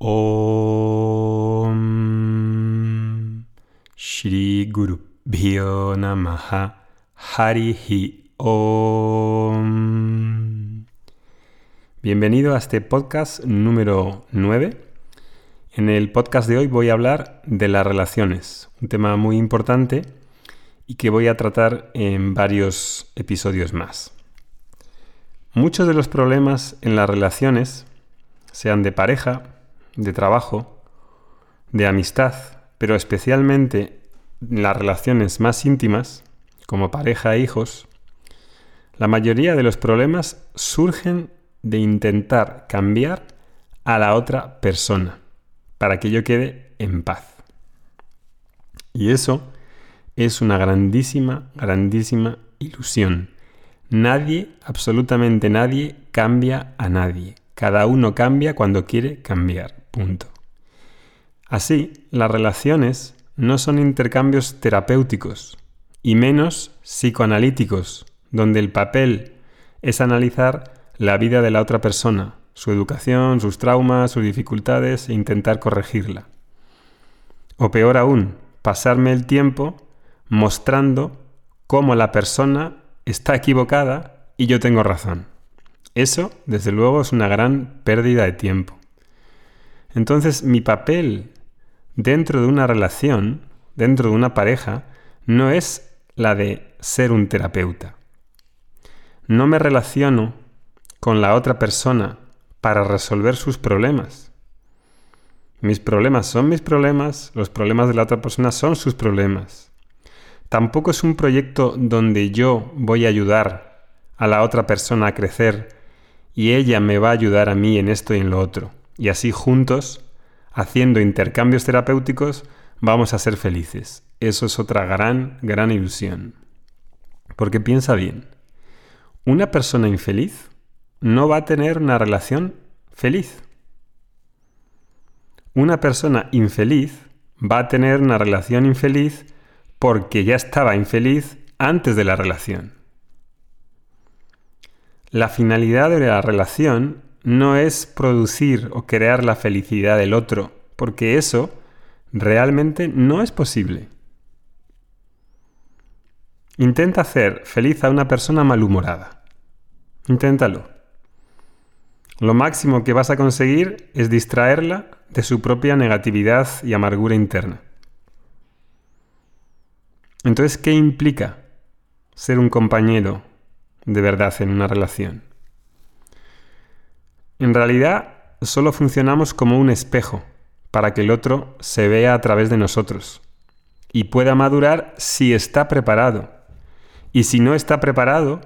Om Shri Guru Bhyo Namaha Harihi Om. Bienvenido a este podcast número 9. En el podcast de hoy voy a hablar de las relaciones, un tema muy importante y que voy a tratar en varios episodios más. Muchos de los problemas en las relaciones, sean de pareja, de trabajo, de amistad, pero especialmente en las relaciones más íntimas, como pareja e hijos, la mayoría de los problemas surgen de intentar cambiar a la otra persona para que yo quede en paz. Y eso es una grandísima, grandísima ilusión. Nadie, absolutamente nadie, cambia a nadie. Cada uno cambia cuando quiere cambiar. Punto. Así, las relaciones no son intercambios terapéuticos y menos psicoanalíticos, donde el papel es analizar la vida de la otra persona, su educación, sus traumas, sus dificultades e intentar corregirla. O peor aún, pasarme el tiempo mostrando cómo la persona está equivocada y yo tengo razón. Eso, desde luego, es una gran pérdida de tiempo. Entonces, mi papel dentro de una relación, dentro de una pareja, no es la de ser un terapeuta. No me relaciono con la otra persona para resolver sus problemas. Mis problemas son mis problemas, los problemas de la otra persona son sus problemas. Tampoco es un proyecto donde yo voy a ayudar a la otra persona a crecer y ella me va a ayudar a mí en esto y en lo otro y así juntos, haciendo intercambios terapéuticos, vamos a ser felices. Eso es otra gran, gran ilusión. Porque piensa bien, una persona infeliz no va a tener una relación feliz. Una persona infeliz va a tener una relación infeliz porque ya estaba infeliz antes de la relación. La finalidad de la relación no es producir o crear la felicidad del otro, porque eso realmente no es posible. Intenta hacer feliz a una persona malhumorada. Inténtalo. Lo máximo que vas a conseguir es distraerla de su propia negatividad y amargura interna. Entonces, ¿qué implica ser un compañero de verdad en una relación? En realidad, solo funcionamos como un espejo para que el otro se vea a través de nosotros y pueda madurar si está preparado. Y si no está preparado,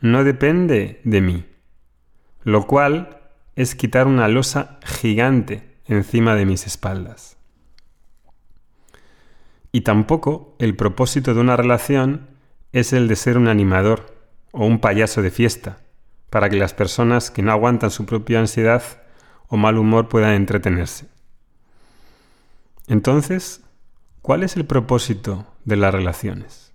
no depende de mí. Lo cual es quitar una losa gigante encima de mis espaldas. Y tampoco el propósito de una relación es el de ser un animador o un payaso de fiesta, para que las personas que no aguantan su propia ansiedad o mal humor puedan entretenerse. Entonces, ¿cuál es el propósito de las relaciones?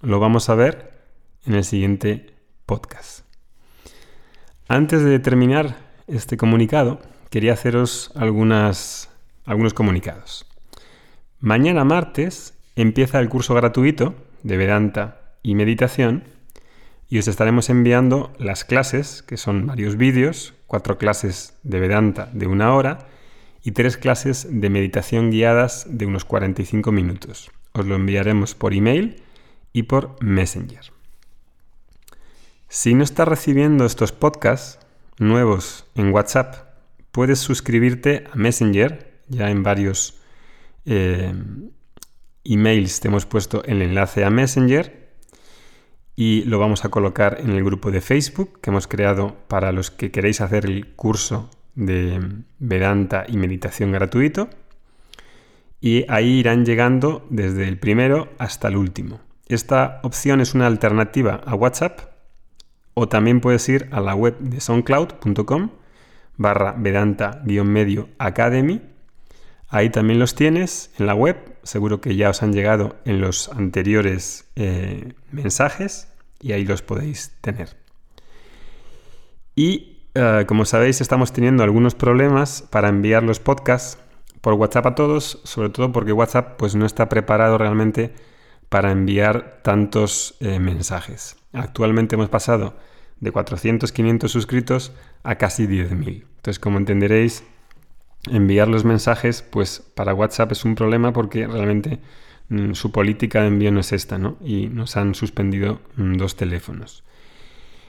Lo vamos a ver en el siguiente podcast. Antes de terminar este comunicado, quería haceros algunas, algunos comunicados. Mañana martes empieza el curso gratuito de Vedanta y Meditación y os estaremos enviando las clases, que son varios vídeos, cuatro clases de Vedanta de una hora y tres clases de meditación guiadas de unos 45 minutos. Os lo enviaremos por email y por Messenger. Si no estás recibiendo estos podcasts nuevos en WhatsApp, puedes suscribirte a Messenger, ya en varios eh, emails te hemos puesto el enlace a Messenger y lo vamos a colocar en el grupo de Facebook que hemos creado para los que queréis hacer el curso de Vedanta y meditación gratuito. Y ahí irán llegando desde el primero hasta el último. Esta opción es una alternativa a WhatsApp o también puedes ir a la web de soundcloud.com barra Vedanta-medio Academy. Ahí también los tienes en la web seguro que ya os han llegado en los anteriores eh, mensajes y ahí los podéis tener. Y eh, como sabéis, estamos teniendo algunos problemas para enviar los podcasts por WhatsApp a todos, sobre todo porque WhatsApp pues, no está preparado realmente para enviar tantos eh, mensajes. Actualmente hemos pasado de 400, 500 suscritos a casi 10.000. Entonces, como entenderéis, enviar los mensajes, pues para WhatsApp es un problema porque realmente mm, su política de envío no es esta, ¿no? Y nos han suspendido mm, dos teléfonos.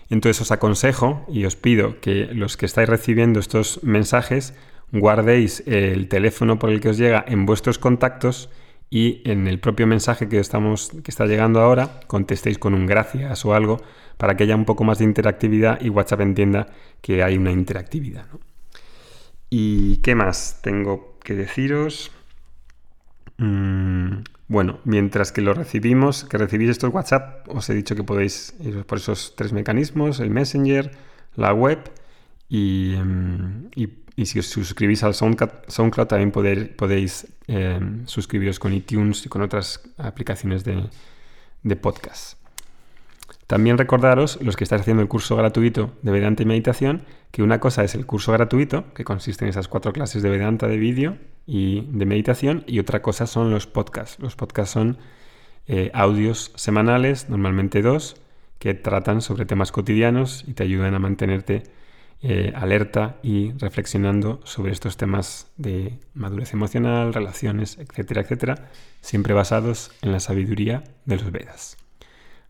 Entonces os aconsejo y os pido que los que estáis recibiendo estos mensajes guardéis el teléfono por el que os llega en vuestros contactos y en el propio mensaje que, estamos, que está llegando ahora contestéis con un gracias o algo para que haya un poco más de interactividad y WhatsApp entienda que hay una interactividad. ¿Y qué más tengo que deciros? Mm, bueno, mientras que lo recibimos, que recibís estos WhatsApp, os he dicho que podéis ir por esos tres mecanismos, el Messenger, la web y, em, si os suscribís al SoundCloud, también podéis em, suscribiros con iTunes y con otras aplicaciones de, de podcast. También recordaros, los que estáis haciendo el curso gratuito de Vedanta y Meditación, que una cosa es el curso gratuito, que consiste en esas cuatro clases de Vedanta de vídeo y de meditación, y otra cosa son los podcasts. Los podcasts son eh, audios semanales, normalmente dos, que tratan sobre temas cotidianos y te ayudan a mantenerte eh, alerta y reflexionando sobre estos temas de madurez emocional, relaciones, etcétera, etcétera, siempre basados en la sabiduría de los Vedas.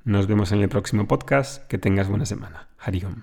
Nos vemos en el próximo podcast. Que tengas buena semana. Hariom.